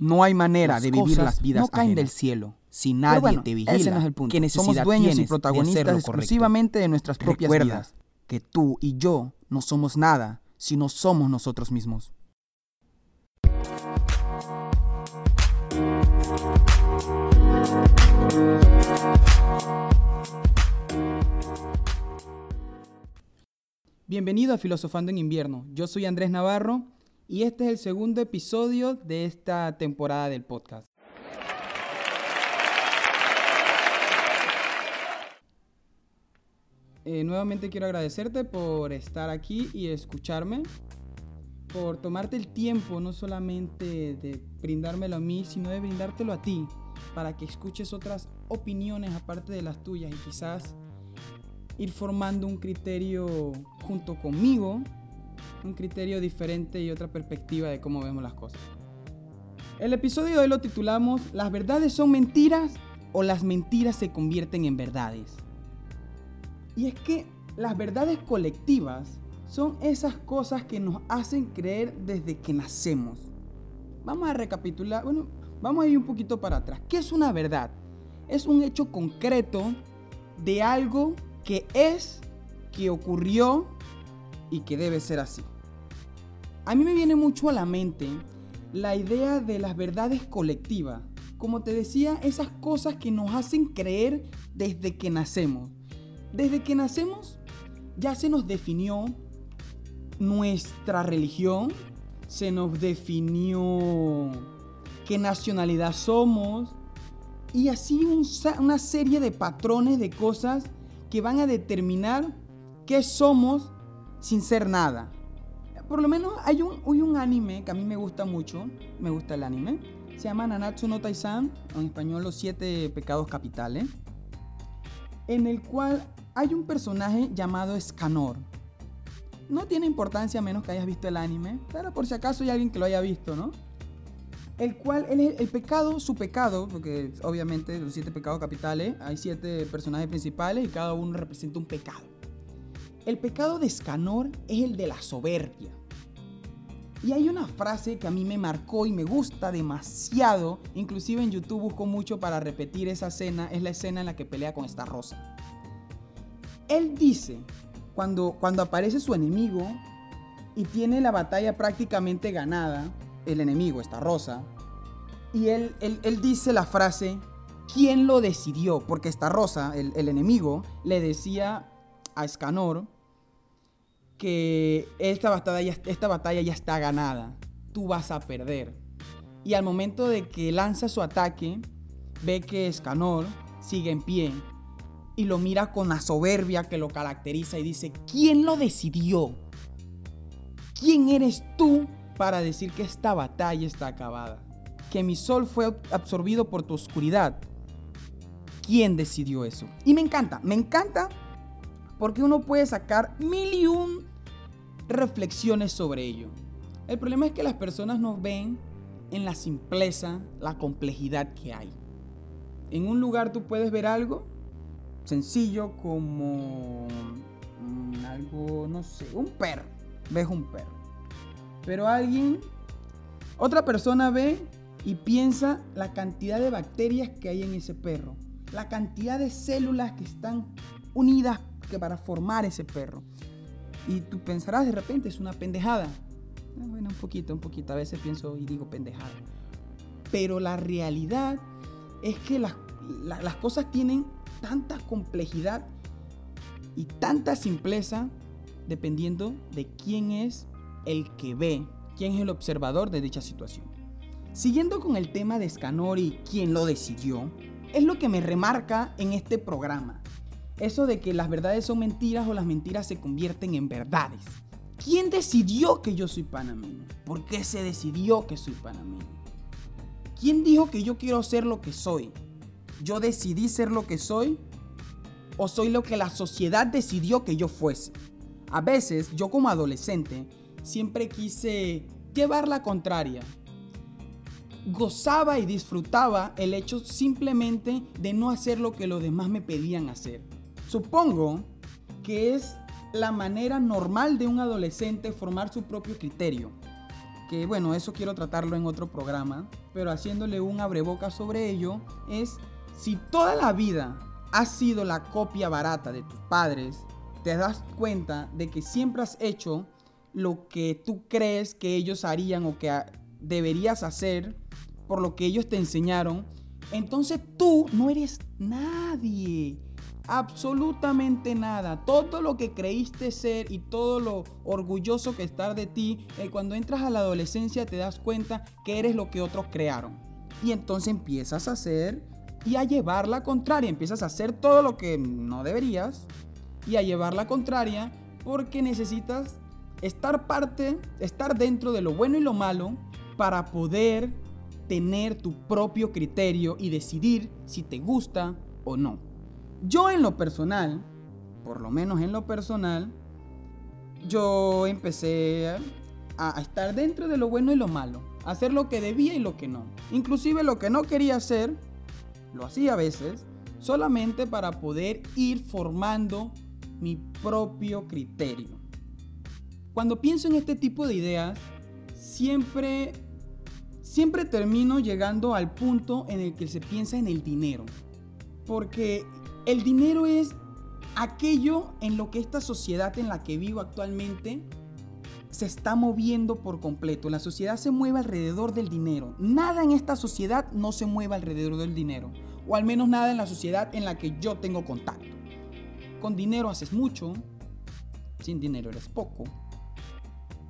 No hay manera de vivir las vidas no caen ajenas. del cielo. Si nadie bueno, te vigila, ese no es el punto. ¿qué necesidad Somos dueños y de protagonistas exclusivamente de nuestras propias Recuerda vidas. Que tú y yo no somos nada si no somos nosotros mismos. Bienvenido a Filosofando en Invierno. Yo soy Andrés Navarro y este es el segundo episodio de esta temporada del podcast. Eh, nuevamente quiero agradecerte por estar aquí y escucharme, por tomarte el tiempo no solamente de brindármelo a mí, sino de brindártelo a ti, para que escuches otras opiniones aparte de las tuyas y quizás ir formando un criterio junto conmigo, un criterio diferente y otra perspectiva de cómo vemos las cosas. El episodio de hoy lo titulamos ¿Las verdades son mentiras o las mentiras se convierten en verdades? Y es que las verdades colectivas son esas cosas que nos hacen creer desde que nacemos. Vamos a recapitular, bueno, vamos a ir un poquito para atrás. ¿Qué es una verdad? Es un hecho concreto de algo que es, que ocurrió y que debe ser así. A mí me viene mucho a la mente la idea de las verdades colectivas. Como te decía, esas cosas que nos hacen creer desde que nacemos. Desde que nacemos ya se nos definió nuestra religión, se nos definió qué nacionalidad somos y así un, una serie de patrones de cosas que van a determinar qué somos sin ser nada. Por lo menos hay un, hay un anime que a mí me gusta mucho, me gusta el anime, se llama Nanatsu no Taizan, en español Los Siete Pecados Capitales, en el cual hay un personaje llamado Escanor. No tiene importancia a menos que hayas visto el anime, pero por si acaso hay alguien que lo haya visto, ¿no? El cual, el, el pecado, su pecado, porque obviamente los siete pecados capitales, hay siete personajes principales y cada uno representa un pecado. El pecado de Escanor es el de la soberbia. Y hay una frase que a mí me marcó y me gusta demasiado, inclusive en YouTube busco mucho para repetir esa escena, es la escena en la que pelea con esta rosa. Él dice, cuando, cuando aparece su enemigo y tiene la batalla prácticamente ganada, el enemigo, esta rosa, y él, él, él dice la frase, ¿quién lo decidió? Porque esta rosa, el, el enemigo, le decía a Escanor que esta batalla, esta batalla ya está ganada, tú vas a perder. Y al momento de que lanza su ataque, ve que Escanor sigue en pie y lo mira con la soberbia que lo caracteriza y dice, ¿quién lo decidió? ¿Quién eres tú para decir que esta batalla está acabada? Que mi sol fue absorbido por tu oscuridad. ¿Quién decidió eso? Y me encanta, me encanta porque uno puede sacar mil y un reflexiones sobre ello. El problema es que las personas no ven en la simpleza, la complejidad que hay. En un lugar tú puedes ver algo sencillo como algo, no sé, un perro. Ves un perro. Pero alguien, otra persona ve y piensa la cantidad de bacterias que hay en ese perro. La cantidad de células que están unidas que para formar ese perro. Y tú pensarás de repente, es una pendejada. Ah, bueno, un poquito, un poquito. A veces pienso y digo pendejada. Pero la realidad es que las, la, las cosas tienen tanta complejidad y tanta simpleza dependiendo de quién es el que ve, quién es el observador de dicha situación. Siguiendo con el tema de Escanor y quién lo decidió, es lo que me remarca en este programa. Eso de que las verdades son mentiras o las mentiras se convierten en verdades. ¿Quién decidió que yo soy panameño? ¿Por qué se decidió que soy panameño? ¿Quién dijo que yo quiero ser lo que soy? ¿Yo decidí ser lo que soy? ¿O soy lo que la sociedad decidió que yo fuese? A veces, yo como adolescente, siempre quise llevar la contraria. Gozaba y disfrutaba el hecho simplemente de no hacer lo que los demás me pedían hacer. Supongo que es la manera normal de un adolescente formar su propio criterio. Que bueno, eso quiero tratarlo en otro programa. pero haciéndole un abreboca sobre ello, es si toda la vida has sido la copia barata de tus padres, te das cuenta de que siempre has hecho lo que tú crees que ellos harían o que deberías hacer por lo que ellos te enseñaron, entonces tú no eres nadie. Absolutamente nada. Todo lo que creíste ser y todo lo orgulloso que estar de ti, eh, cuando entras a la adolescencia te das cuenta que eres lo que otros crearon. Y entonces empiezas a hacer y a llevar la contraria. Empiezas a hacer todo lo que no deberías y a llevar la contraria porque necesitas estar parte, estar dentro de lo bueno y lo malo para poder tener tu propio criterio y decidir si te gusta o no. Yo en lo personal, por lo menos en lo personal, yo empecé a, estar dentro de lo bueno y lo malo, a hacer lo que debía y lo que no. Inclusive lo que no quería hacer, lo hacía a veces, solamente para poder ir formando mi propio criterio. Cuando pienso en este tipo de ideas, siempre siempre termino llegando al punto en el que se piensa en el dinero. Porque el dinero es aquello en lo que esta sociedad en la que vivo actualmente se está moviendo por completo. La sociedad se mueve alrededor del dinero. Nada en esta sociedad no se mueve alrededor del dinero. O al menos nada en la sociedad en la que yo tengo contacto. Con dinero haces mucho, sin dinero eres poco.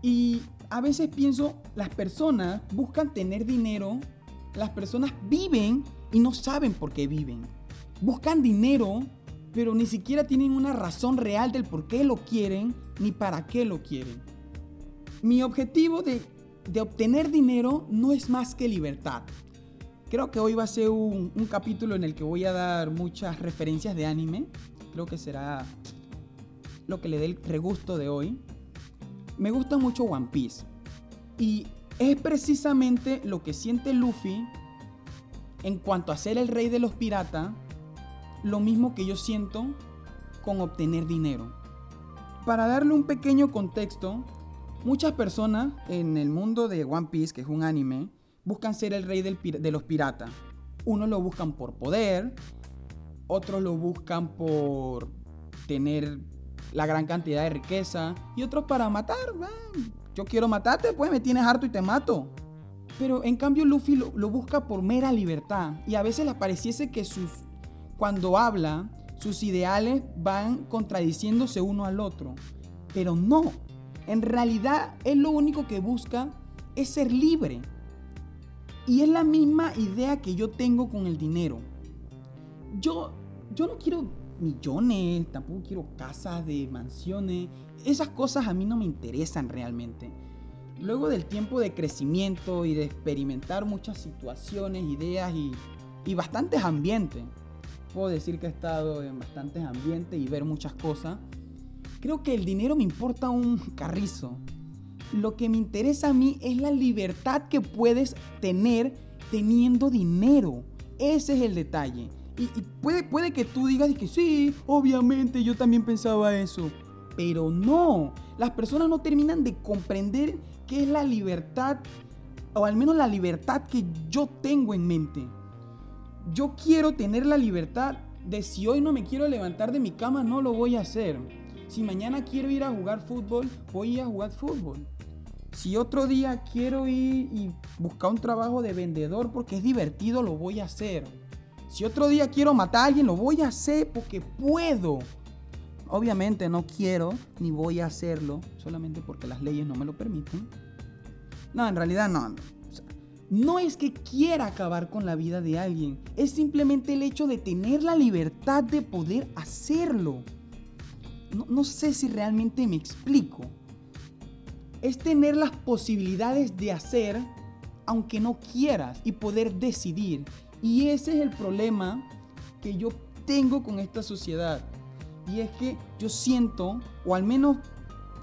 Y a veces pienso, las personas buscan tener dinero, las personas viven y no saben por qué viven. Buscan dinero, pero ni siquiera tienen una razón real del por qué lo quieren ni para qué lo quieren. Mi objetivo de, obtener dinero no es más que libertad. Creo que hoy va a ser un, un capítulo en el que voy a dar muchas referencias de anime. Creo que será lo que le dé el regusto de hoy me gusta mucho One Piece. Y es precisamente lo que siente Luffy en cuanto a ser el rey de los piratas, lo mismo que yo siento con obtener dinero. Para darle un pequeño contexto, muchas personas en el mundo de One Piece, que es un anime, buscan ser el rey de los piratas. Unos lo buscan por poder, otros lo buscan por tener la gran cantidad de riqueza y otros para matar. Yo quiero matarte, pues me tienes harto y te mato. Pero en cambio Luffy lo, busca por mera libertad y a veces le pareciese que sus, cuando habla, sus ideales van contradiciéndose uno al otro. Pero no, en realidad él lo único que busca es ser libre. Y es la misma idea que yo tengo con el dinero. Yo, yo no quiero millones, tampoco quiero casas de mansiones. Esas cosas a mí no me interesan realmente. Luego del tiempo de crecimiento y de experimentar muchas situaciones, ideas y, y bastantes ambientes, puedo decir que he estado en bastantes ambientes y ver muchas cosas, creo que el dinero me importa un carrizo. Lo que me interesa a mí es la libertad que puedes tener teniendo dinero. Ese es el detalle. Y, puede, puede que tú digas que sí, obviamente yo también pensaba eso. Pero no, las personas no terminan de comprender qué es la libertad, o al menos la libertad que yo tengo en mente. Yo quiero tener la libertad de si hoy no me quiero levantar de mi cama, no lo voy a hacer. Si mañana quiero ir a jugar fútbol, voy a jugar fútbol. Si otro día quiero ir y buscar un trabajo de vendedor porque es divertido, lo voy a hacer. Si otro día quiero matar a alguien, lo voy a hacer porque puedo. Obviamente no quiero ni voy a hacerlo solamente porque las leyes no me lo permiten. No, en realidad no. No es que quiera acabar con la vida de alguien, es simplemente el hecho de tener la libertad de poder hacerlo. No, sé si realmente me explico. Es tener las posibilidades de hacer aunque no quieras y poder decidir y ese es el problema que yo tengo con esta sociedad. Y es que yo siento, o al menos,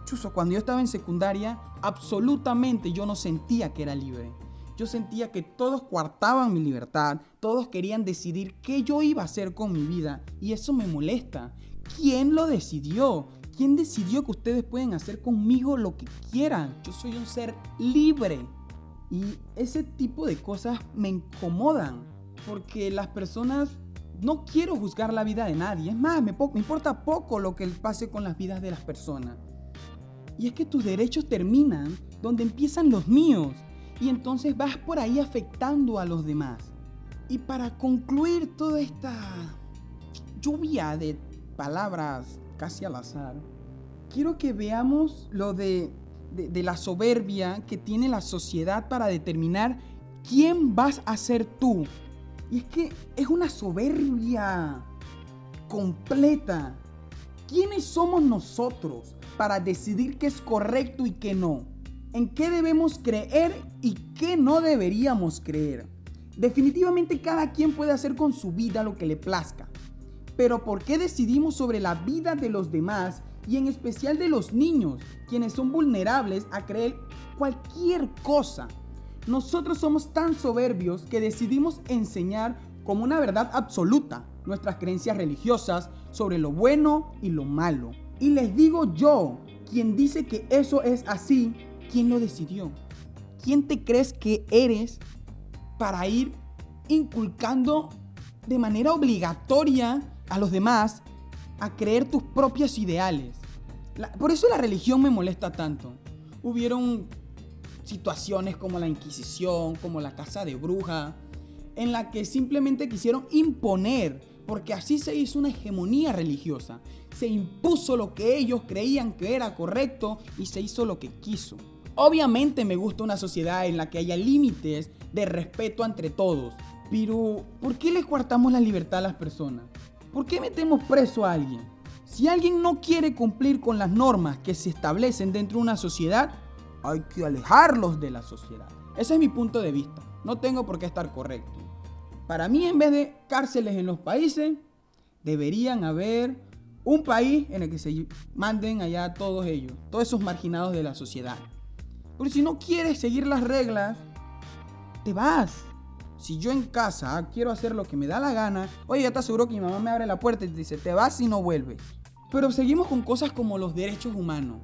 chuso, cuando yo estaba en secundaria, absolutamente yo no sentía que era libre. Yo sentía que todos coartaban mi libertad, todos querían decidir qué yo iba a hacer con mi vida. Y eso me molesta. ¿Quién lo decidió? ¿Quién decidió que ustedes pueden hacer conmigo lo que quieran? Yo soy un ser libre. Y ese tipo de cosas me incomodan, porque las personas no quiero juzgar la vida de nadie. Es más, me, me, importa poco lo que pase con las vidas de las personas. Y es que tus derechos terminan donde empiezan los míos. Y entonces vas por ahí afectando a los demás. Y para concluir toda esta lluvia de palabras casi al azar, quiero que veamos lo de, de, la soberbia que tiene la sociedad para determinar quién vas a ser tú. Y es que es una soberbia completa. ¿Quiénes somos nosotros para decidir qué es correcto y qué no? ¿En qué debemos creer y qué no deberíamos creer? Definitivamente cada quien puede hacer con su vida lo que le plazca. Pero ¿por qué decidimos sobre la vida de los demás y en especial de los niños, quienes son vulnerables a creer cualquier cosa? Nosotros somos tan soberbios que decidimos enseñar como una verdad absoluta nuestras creencias religiosas sobre lo bueno y lo malo. Y les digo yo, quien dice que eso es así, ¿quién lo decidió? ¿Quién te crees que eres para ir inculcando de manera obligatoria a los demás a creer tus propios ideales. por eso la religión me molesta tanto. Hubieron situaciones como la Inquisición, como la Casa de Bruja, en la que simplemente quisieron imponer, porque así se hizo una hegemonía religiosa. Se impuso lo que ellos creían que era correcto y se hizo lo que quiso. Obviamente me gusta una sociedad en la que haya límites de respeto entre todos, pero ¿por qué le cuartamos la libertad a las personas? ¿Por qué metemos preso a alguien? Si alguien no quiere cumplir con las normas que se establecen dentro de una sociedad, hay que alejarlos de la sociedad. Ese es mi punto de vista. No tengo por qué estar correcto. Para mí, en vez de cárceles en los países, deberían haber un país en el que se manden allá todos ellos, todos esos marginados de la sociedad. Porque si no quieres seguir las reglas, te vas. Si yo en casa quiero hacer lo que me da la gana, oye, ya te aseguro que mi mamá me abre la puerta y te dice, te vas y no vuelves. Pero seguimos con cosas como los derechos humanos.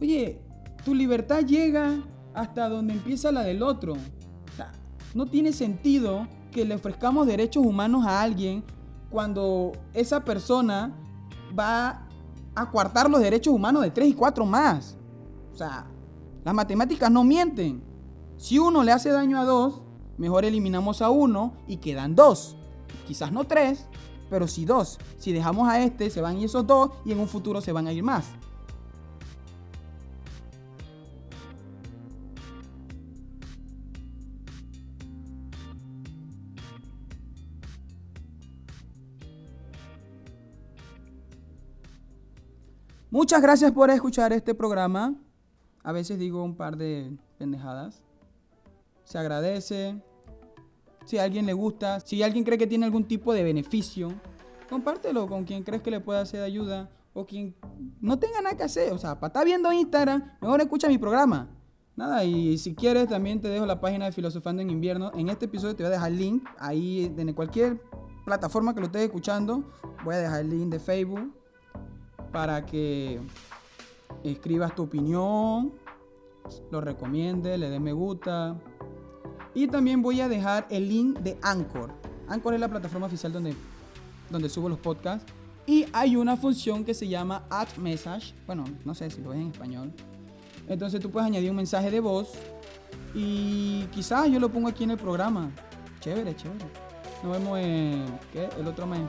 Oye, tu libertad llega hasta donde empieza la del otro. O sea, no tiene sentido que le ofrezcamos derechos humanos a alguien cuando esa persona va a coartar los derechos humanos de tres y cuatro más. O sea, las matemáticas no mienten. Si uno le hace daño a dos, mejor eliminamos a uno y quedan dos. Quizás no tres, pero sí dos. Si dejamos a este, se van esos dos y en un futuro se van a ir más. Muchas gracias por escuchar este programa. A veces digo un par de pendejadas se agradece. Si a alguien le gusta, si alguien cree que tiene algún tipo de beneficio, compártelo con quien crees que le pueda hacer ayuda o quien no tenga nada que hacer. O sea, para estar viendo Instagram, mejor escucha mi programa. Nada, y si quieres también te dejo la página de Filosofando en Invierno. En este episodio te voy a dejar el link ahí en cualquier plataforma que lo estés escuchando. Voy a dejar el link de Facebook para que escribas tu opinión, lo recomiende, le dé me gusta, y también voy a dejar el link de Anchor. Anchor es la plataforma oficial donde, donde subo los podcasts. Y hay una función que se llama Add Message. Bueno, no sé si lo ves en español. Entonces tú puedes añadir un mensaje de voz. Y quizás yo lo pongo aquí en el programa. Chévere, chévere. Nos vemos en. ¿Qué? El otro mes.